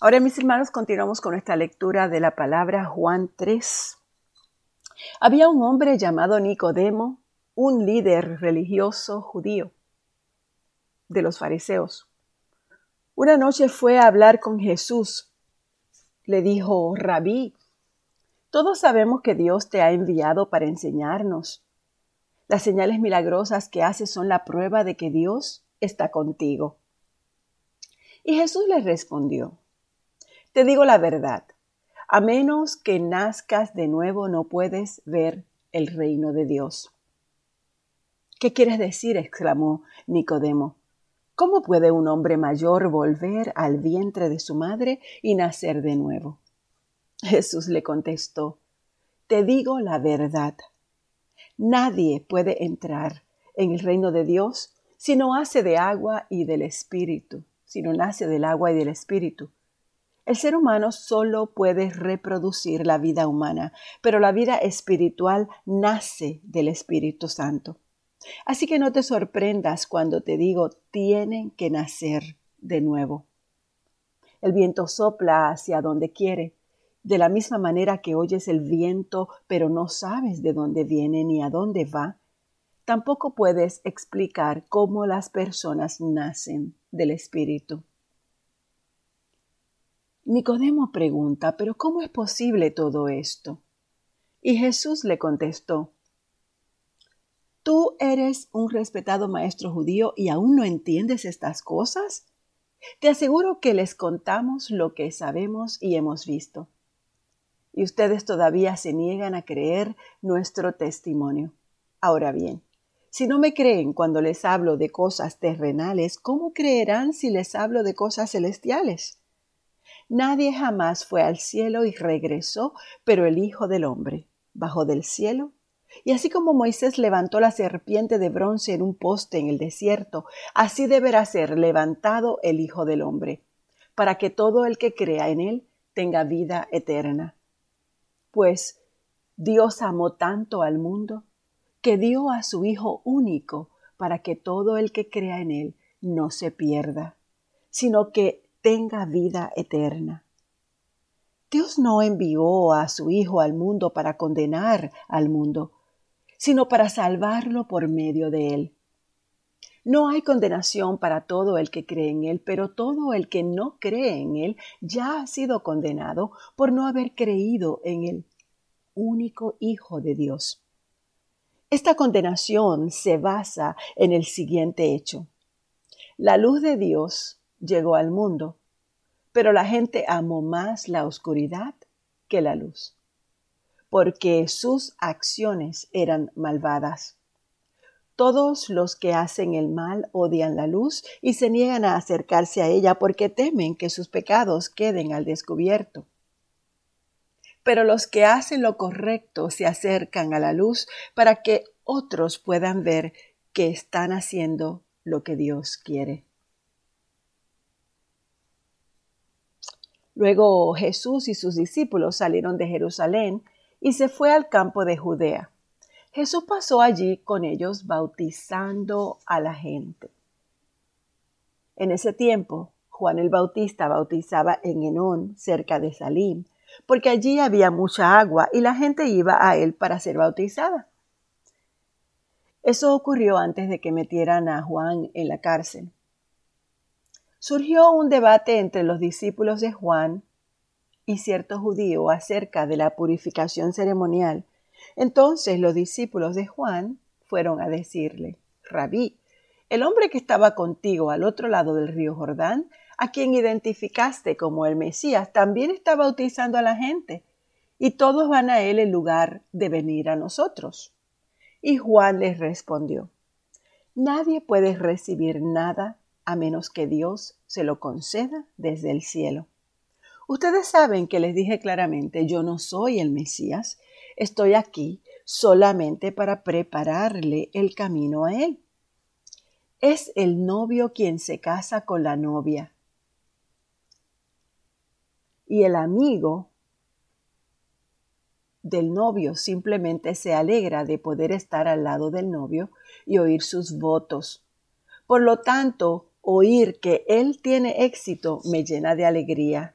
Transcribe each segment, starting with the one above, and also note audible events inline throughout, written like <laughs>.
Ahora, mis hermanos, continuamos con esta lectura de la palabra Juan 3. Había un hombre llamado Nicodemo, un líder religioso judío de los fariseos. Una noche fue a hablar con Jesús. Le dijo, Rabí, todos sabemos que Dios te ha enviado para enseñarnos. Las señales milagrosas que haces son la prueba de que Dios está contigo. Y Jesús le respondió, te digo la verdad, a menos que nazcas de nuevo no puedes ver el reino de Dios. ¿Qué quieres decir? exclamó Nicodemo. ¿Cómo puede un hombre mayor volver al vientre de su madre y nacer de nuevo? Jesús le contestó, Te digo la verdad. Nadie puede entrar en el reino de Dios si no hace de agua y del Espíritu, si no nace del agua y del Espíritu. El ser humano solo puede reproducir la vida humana, pero la vida espiritual nace del Espíritu Santo. Así que no te sorprendas cuando te digo tienen que nacer de nuevo. El viento sopla hacia donde quiere, de la misma manera que oyes el viento pero no sabes de dónde viene ni a dónde va, tampoco puedes explicar cómo las personas nacen del Espíritu. Nicodemo pregunta, pero ¿cómo es posible todo esto? Y Jesús le contestó, ¿Tú eres un respetado maestro judío y aún no entiendes estas cosas? Te aseguro que les contamos lo que sabemos y hemos visto. Y ustedes todavía se niegan a creer nuestro testimonio. Ahora bien, si no me creen cuando les hablo de cosas terrenales, ¿cómo creerán si les hablo de cosas celestiales? Nadie jamás fue al cielo y regresó, pero el Hijo del Hombre bajó del cielo y así como Moisés levantó la serpiente de bronce en un poste en el desierto, así deberá ser levantado el Hijo del Hombre, para que todo el que crea en él tenga vida eterna. Pues Dios amó tanto al mundo que dio a su Hijo único para que todo el que crea en él no se pierda, sino que tenga vida eterna. Dios no envió a su Hijo al mundo para condenar al mundo, sino para salvarlo por medio de él. No hay condenación para todo el que cree en Él, pero todo el que no cree en Él ya ha sido condenado por no haber creído en el único Hijo de Dios. Esta condenación se basa en el siguiente hecho. La luz de Dios llegó al mundo, pero la gente amó más la oscuridad que la luz porque sus acciones eran malvadas. Todos los que hacen el mal odian la luz y se niegan a acercarse a ella porque temen que sus pecados queden al descubierto. Pero los que hacen lo correcto se acercan a la luz para que otros puedan ver que están haciendo lo que Dios quiere. Luego Jesús y sus discípulos salieron de Jerusalén y se fue al campo de Judea. Jesús pasó allí con ellos bautizando a la gente. En ese tiempo, Juan el Bautista bautizaba en Enón, cerca de Salim, porque allí había mucha agua y la gente iba a él para ser bautizada. Eso ocurrió antes de que metieran a Juan en la cárcel. Surgió un debate entre los discípulos de Juan y cierto judío acerca de la purificación ceremonial. Entonces los discípulos de Juan fueron a decirle, Rabí, el hombre que estaba contigo al otro lado del río Jordán, a quien identificaste como el Mesías, también está bautizando a la gente, y todos van a él en lugar de venir a nosotros. Y Juan les respondió, Nadie puede recibir nada a menos que Dios se lo conceda desde el cielo. Ustedes saben que les dije claramente, yo no soy el Mesías, estoy aquí solamente para prepararle el camino a él. Es el novio quien se casa con la novia. Y el amigo del novio simplemente se alegra de poder estar al lado del novio y oír sus votos. Por lo tanto, oír que él tiene éxito me llena de alegría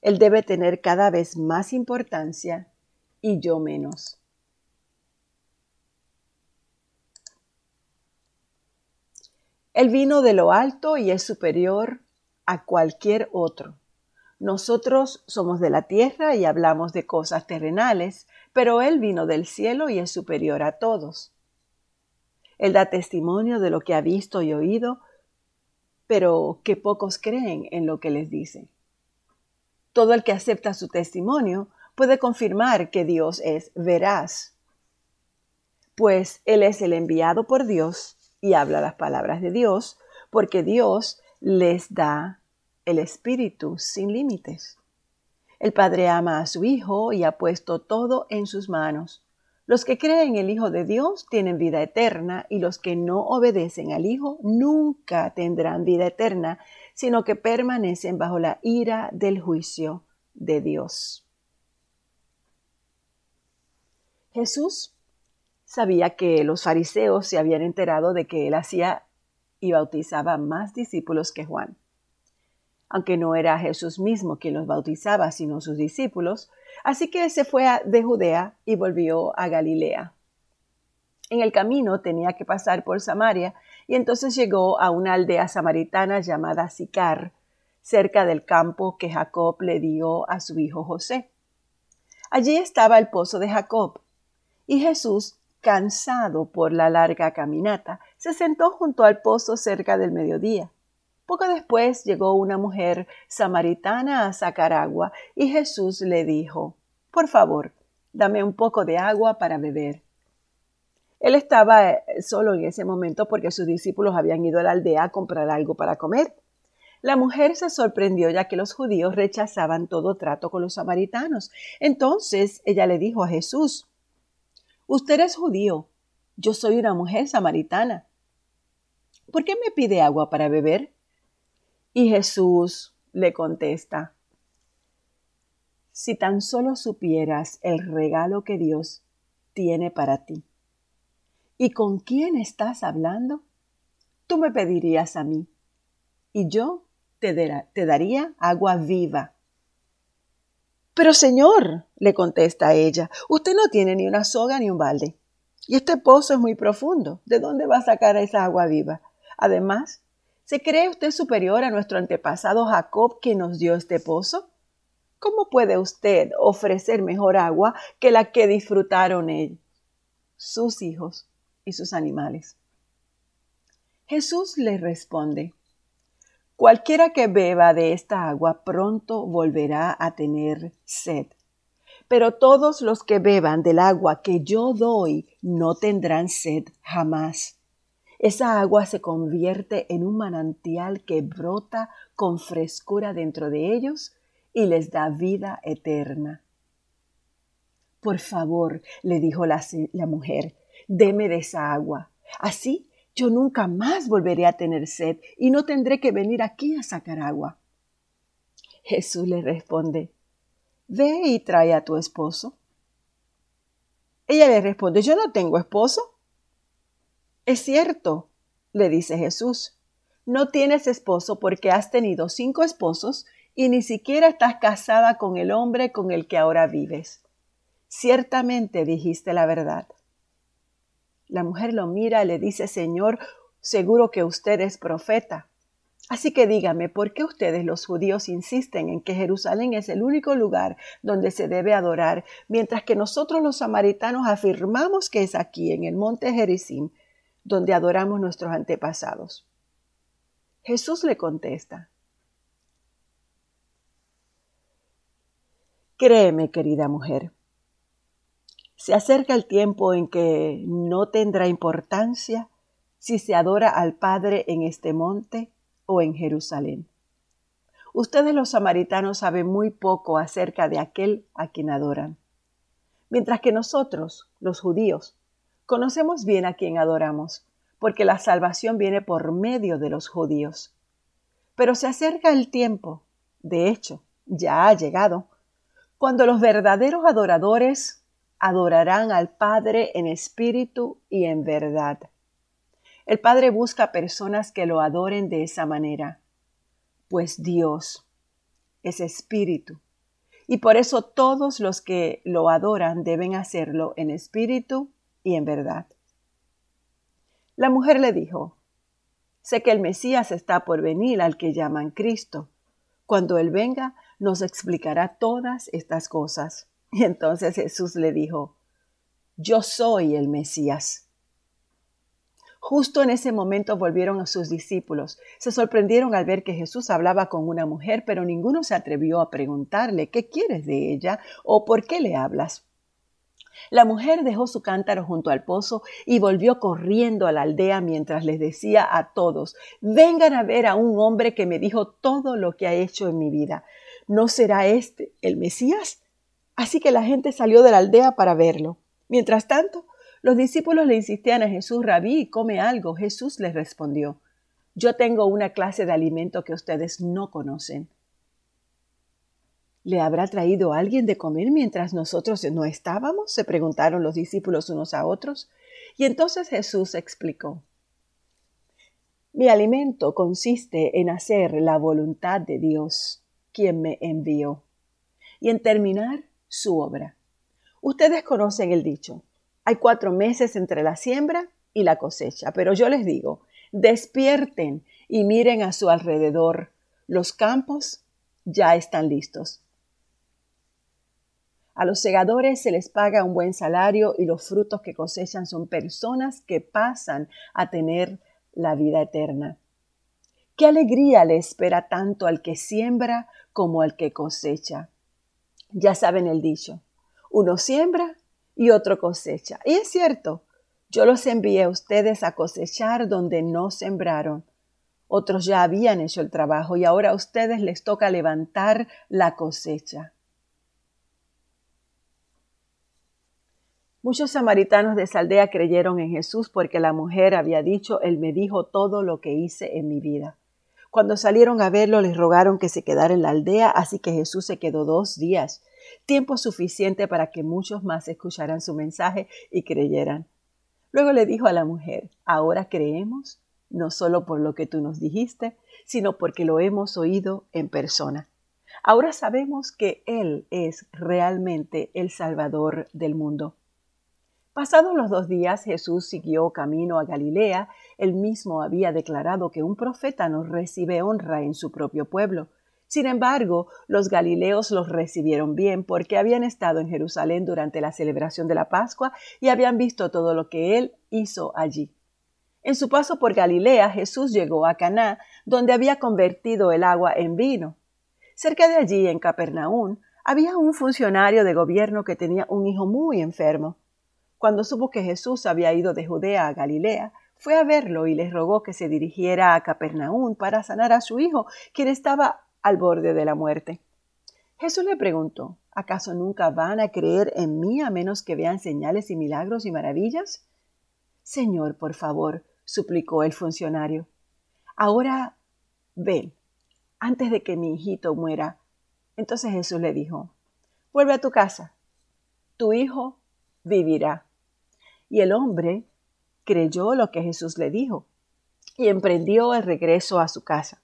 Él debe tener cada vez más importancia y yo menos. Él vino de lo alto y es superior a cualquier otro. Nosotros somos de la tierra y hablamos de cosas terrenales, pero Él vino del cielo y es superior a todos. Él da testimonio de lo que ha visto y oído, pero que pocos creen en lo que les dice. Todo el que acepta su testimonio puede confirmar que Dios es veraz, pues Él es el enviado por Dios y habla las palabras de Dios, porque Dios les da el Espíritu sin límites. El Padre ama a su Hijo y ha puesto todo en sus manos. Los que creen en el Hijo de Dios tienen vida eterna y los que no obedecen al Hijo nunca tendrán vida eterna, sino que permanecen bajo la ira del juicio de Dios. Jesús sabía que los fariseos se habían enterado de que él hacía y bautizaba más discípulos que Juan. Aunque no era Jesús mismo quien los bautizaba, sino sus discípulos, así que se fue de Judea y volvió a Galilea. En el camino tenía que pasar por Samaria y entonces llegó a una aldea samaritana llamada Sicar, cerca del campo que Jacob le dio a su hijo José. Allí estaba el pozo de Jacob, y Jesús cansado por la larga caminata, se sentó junto al pozo cerca del mediodía. Poco después llegó una mujer samaritana a sacar agua y Jesús le dijo, Por favor, dame un poco de agua para beber. Él estaba eh, solo en ese momento porque sus discípulos habían ido a la aldea a comprar algo para comer. La mujer se sorprendió ya que los judíos rechazaban todo trato con los samaritanos. Entonces ella le dijo a Jesús, Usted es judío, yo soy una mujer samaritana. ¿Por qué me pide agua para beber? Y Jesús le contesta, si tan solo supieras el regalo que Dios tiene para ti y con quién estás hablando, tú me pedirías a mí y yo te, daría agua viva pero señor, le contesta ella, usted no tiene ni una soga ni un balde. Y este pozo es muy profundo. ¿De dónde va a sacar esa agua viva? Además, ¿se cree usted superior a nuestro antepasado Jacob que nos dio este pozo? ¿Cómo puede usted ofrecer mejor agua que la que disfrutaron él, sus hijos y sus animales? Jesús le responde, Cualquiera que beba de esta agua pronto volverá a tener sed. Pero todos los que beban del agua que yo doy no tendrán sed jamás. Esa agua se convierte en un manantial que brota con frescura dentro de ellos y les da vida eterna. Por favor, le dijo la, mujer, deme de esa agua. Así yo nunca más volveré a tener sed y no tendré que venir aquí a sacar agua. Jesús le responde, Ve y trae a tu esposo. Ella le responde, Yo no tengo esposo. Es cierto, le dice Jesús, no tienes esposo porque has tenido cinco esposos y ni siquiera estás casada con el hombre con el que ahora vives. Ciertamente dijiste la verdad. La mujer lo mira y le dice, Señor, seguro que usted es profeta. Así que dígame, ¿por qué ustedes los judíos insisten en que Jerusalén es el único lugar donde se debe adorar, mientras que nosotros los samaritanos afirmamos que es aquí, en el monte Gerizim, donde adoramos nuestros antepasados? Jesús le contesta, Créeme, querida mujer, se acerca el tiempo en que no tendrá importancia si se adora al Padre en este monte o en Jerusalén. Ustedes los samaritanos saben muy poco acerca de aquel a quien adoran, mientras que nosotros, los judíos, conocemos bien a quien adoramos, porque la salvación viene por medio de los judíos. Pero se acerca el tiempo, de hecho, ya ha llegado, cuando los verdaderos adoradores adorarán al Padre en espíritu y en verdad. El Padre busca personas que lo adoren de esa manera, pues Dios es espíritu y por eso todos los que lo adoran deben hacerlo en espíritu y en verdad. La mujer le dijo, Sé que el Mesías está por venir al que llaman Cristo. Cuando Él venga, nos explicará todas estas cosas. <laughs> Y entonces Jesús le dijo, Yo soy el Mesías. Justo en ese momento volvieron a sus discípulos. Se sorprendieron al ver que Jesús hablaba con una mujer, pero ninguno se atrevió a preguntarle ¿qué quieres de ella? o ¿por qué le hablas? La mujer dejó su cántaro junto al pozo y volvió corriendo a la aldea mientras les decía a todos, vengan a ver a un hombre que me dijo todo lo que ha hecho en mi vida. ¿No será este el Mesías? Así que la gente salió de la aldea para verlo. Mientras tanto, los discípulos le insistían a Jesús, Rabí, come algo. Jesús les respondió, yo tengo una clase de alimento que ustedes no conocen. ¿Le habrá traído alguien de comer mientras nosotros no estábamos? se preguntaron los discípulos unos a otros. Y entonces Jesús explicó, mi alimento consiste en hacer la voluntad de Dios, quien me envió, y en terminar su obra. Ustedes conocen el dicho, hay cuatro meses entre la siembra y la cosecha, pero yo les digo, despierten y miren a su alrededor. Los campos ya están listos. A los segadores se les paga un buen salario y los frutos que cosechan son personas que pasan a tener la vida eterna. ¿Qué alegría le espera tanto al que siembra como al que cosecha? Ya saben el dicho, uno siembra y otro cosecha. Y es cierto, yo los envié a ustedes a cosechar donde no sembraron. Otros ya habían hecho el trabajo y ahora a ustedes les toca levantar la cosecha. Muchos samaritanos de esa aldea creyeron en Jesús porque la mujer había dicho, Él me dijo todo lo que hice en mi vida. Cuando salieron a verlo les rogaron que se quedara en la aldea, así que Jesús se quedó dos días tiempo suficiente para que muchos más escucharan su mensaje y creyeran. Luego le dijo a la mujer, ahora creemos, no solo por lo que tú nos dijiste, sino porque lo hemos oído en persona. Ahora sabemos que Él es realmente el Salvador del mundo. Pasados los dos días, Jesús siguió camino a Galilea. Él mismo había declarado que un profeta no recibe honra en su propio pueblo. Sin embargo, los galileos los recibieron bien porque habían estado en Jerusalén durante la celebración de la Pascua y habían visto todo lo que él hizo allí. En su paso por Galilea, Jesús llegó a Caná, donde había convertido el agua en vino. Cerca de allí, en Capernaum, había un funcionario de gobierno que tenía un hijo muy enfermo. Cuando supo que Jesús había ido de Judea a Galilea, fue a verlo y le rogó que se dirigiera a Capernaum para sanar a su hijo, quien estaba al borde de la muerte. Jesús le preguntó, ¿acaso nunca van a creer en mí a menos que vean señales y milagros y maravillas? Señor, por favor, suplicó el funcionario. Ahora ven, antes de que mi hijito muera. Entonces Jesús le dijo, vuelve a tu casa, tu hijo vivirá. Y el hombre creyó lo que Jesús le dijo y emprendió el regreso a su casa.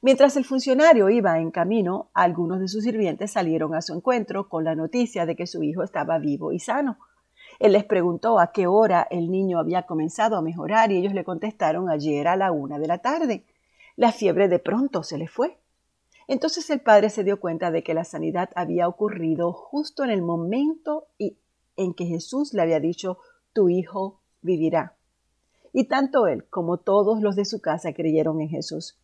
Mientras el funcionario iba en camino, algunos de sus sirvientes salieron a su encuentro con la noticia de que su hijo estaba vivo y sano. Él les preguntó a qué hora el niño había comenzado a mejorar y ellos le contestaron ayer a la una de la tarde. La fiebre de pronto se le fue. Entonces el padre se dio cuenta de que la sanidad había ocurrido justo en el momento en que Jesús le había dicho, tu hijo vivirá. Y tanto él como todos los de su casa creyeron en Jesús.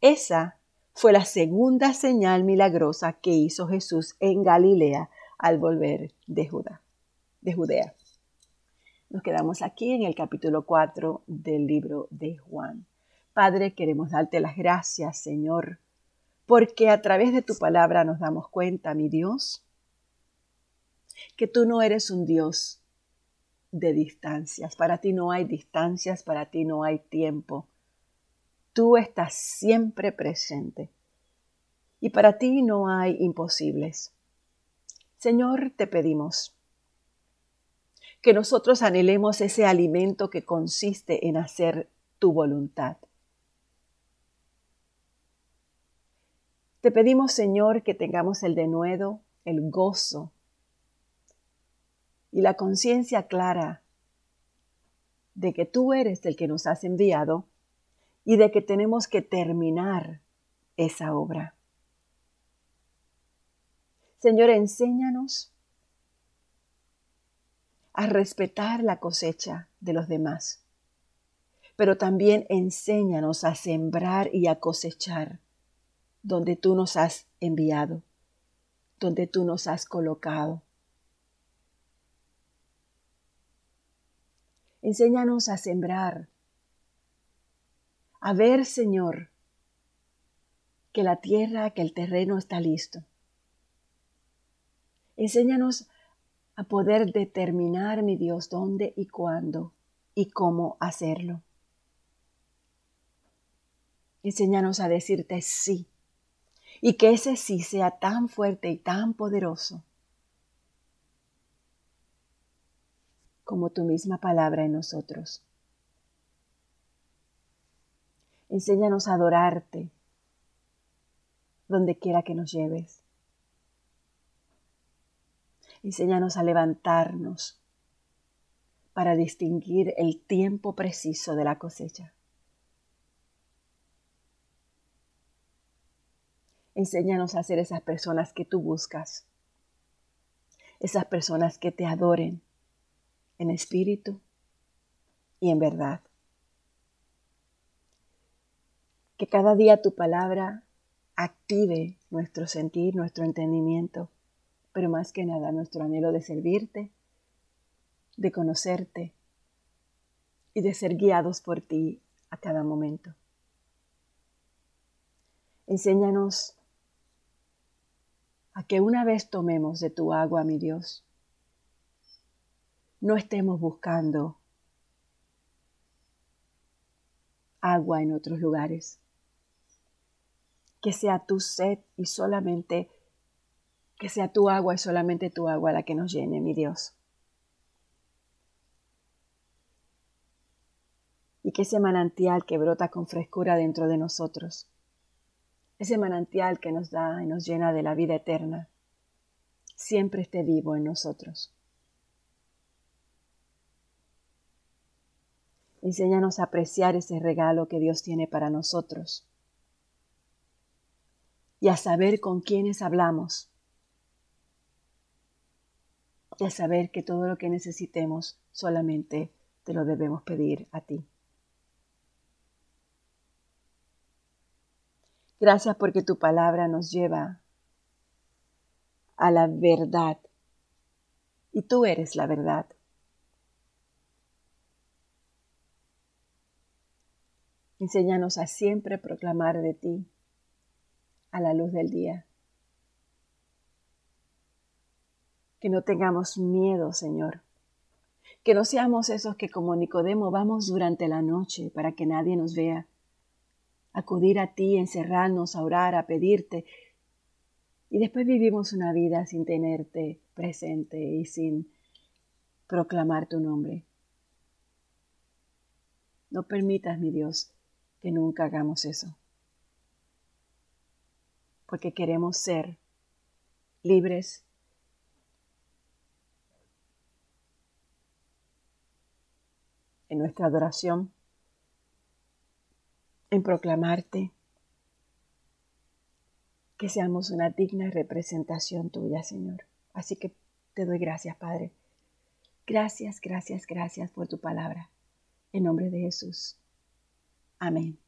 Esa fue la segunda señal milagrosa que hizo Jesús en Galilea al volver de Judá, de Judea. Nos quedamos aquí en el capítulo 4 del libro de Juan. Padre, queremos darte las gracias, Señor, porque a través de tu palabra nos damos cuenta, mi Dios, que tú no eres un Dios de distancias. Para ti no hay distancias, para ti no hay tiempo. Tú estás siempre presente y para ti no hay imposibles. Señor, te pedimos que nosotros anhelemos ese alimento que consiste en hacer tu voluntad. Te pedimos, Señor, que tengamos el denuedo, el gozo y la conciencia clara de que tú eres el que nos has enviado y de que tenemos que terminar esa obra. Señor, enséñanos a respetar la cosecha de los demás, pero también enséñanos a sembrar y a cosechar donde tú nos has enviado, donde tú nos has colocado. Enséñanos a sembrar, a ver, Señor, que la tierra, que el terreno está listo. Enséñanos a poder determinar, mi Dios, dónde y cuándo y cómo hacerlo. Enséñanos a decirte sí y que ese sí sea tan fuerte y tan poderoso como tu misma palabra en nosotros. Enséñanos a adorarte donde quiera que nos lleves. Enséñanos a levantarnos para distinguir el tiempo preciso de la cosecha. Enséñanos a ser esas personas que tú buscas, esas personas que te adoren en espíritu y en verdad. Que cada día tu palabra active nuestro sentir, nuestro entendimiento, pero más que nada nuestro anhelo de servirte, de conocerte y de ser guiados por ti a cada momento. Enséñanos a que una vez tomemos de tu agua, mi Dios, no estemos buscando agua en otros lugares. Que sea tu sed y solamente, que sea tu agua y solamente tu agua la que nos llene, mi Dios. Y que ese manantial que brota con frescura dentro de nosotros ese manantial que nos da y nos llena de la vida eterna, siempre esté vivo en nosotros. Enséñanos a apreciar ese regalo que Dios tiene para nosotros y a saber con quiénes hablamos y a saber que todo lo que necesitemos solamente te lo debemos pedir a ti. Gracias porque tu palabra nos lleva a la verdad. Y tú eres la verdad. Enséñanos a siempre proclamar de ti a la luz del día. Que no tengamos miedo, Señor. Que no seamos esos que como Nicodemo vamos durante la noche para que nadie nos vea acudir a ti, encerrarnos, a orar, a pedirte. Y después vivimos una vida sin tenerte presente y sin proclamar tu nombre. No permitas, mi Dios, que nunca hagamos eso. Porque queremos ser libres en nuestra adoración en proclamarte que seamos una digna representación tuya, Señor. Así que te doy gracias, Padre. Gracias, gracias, gracias por tu palabra. En nombre de Jesús. Amén.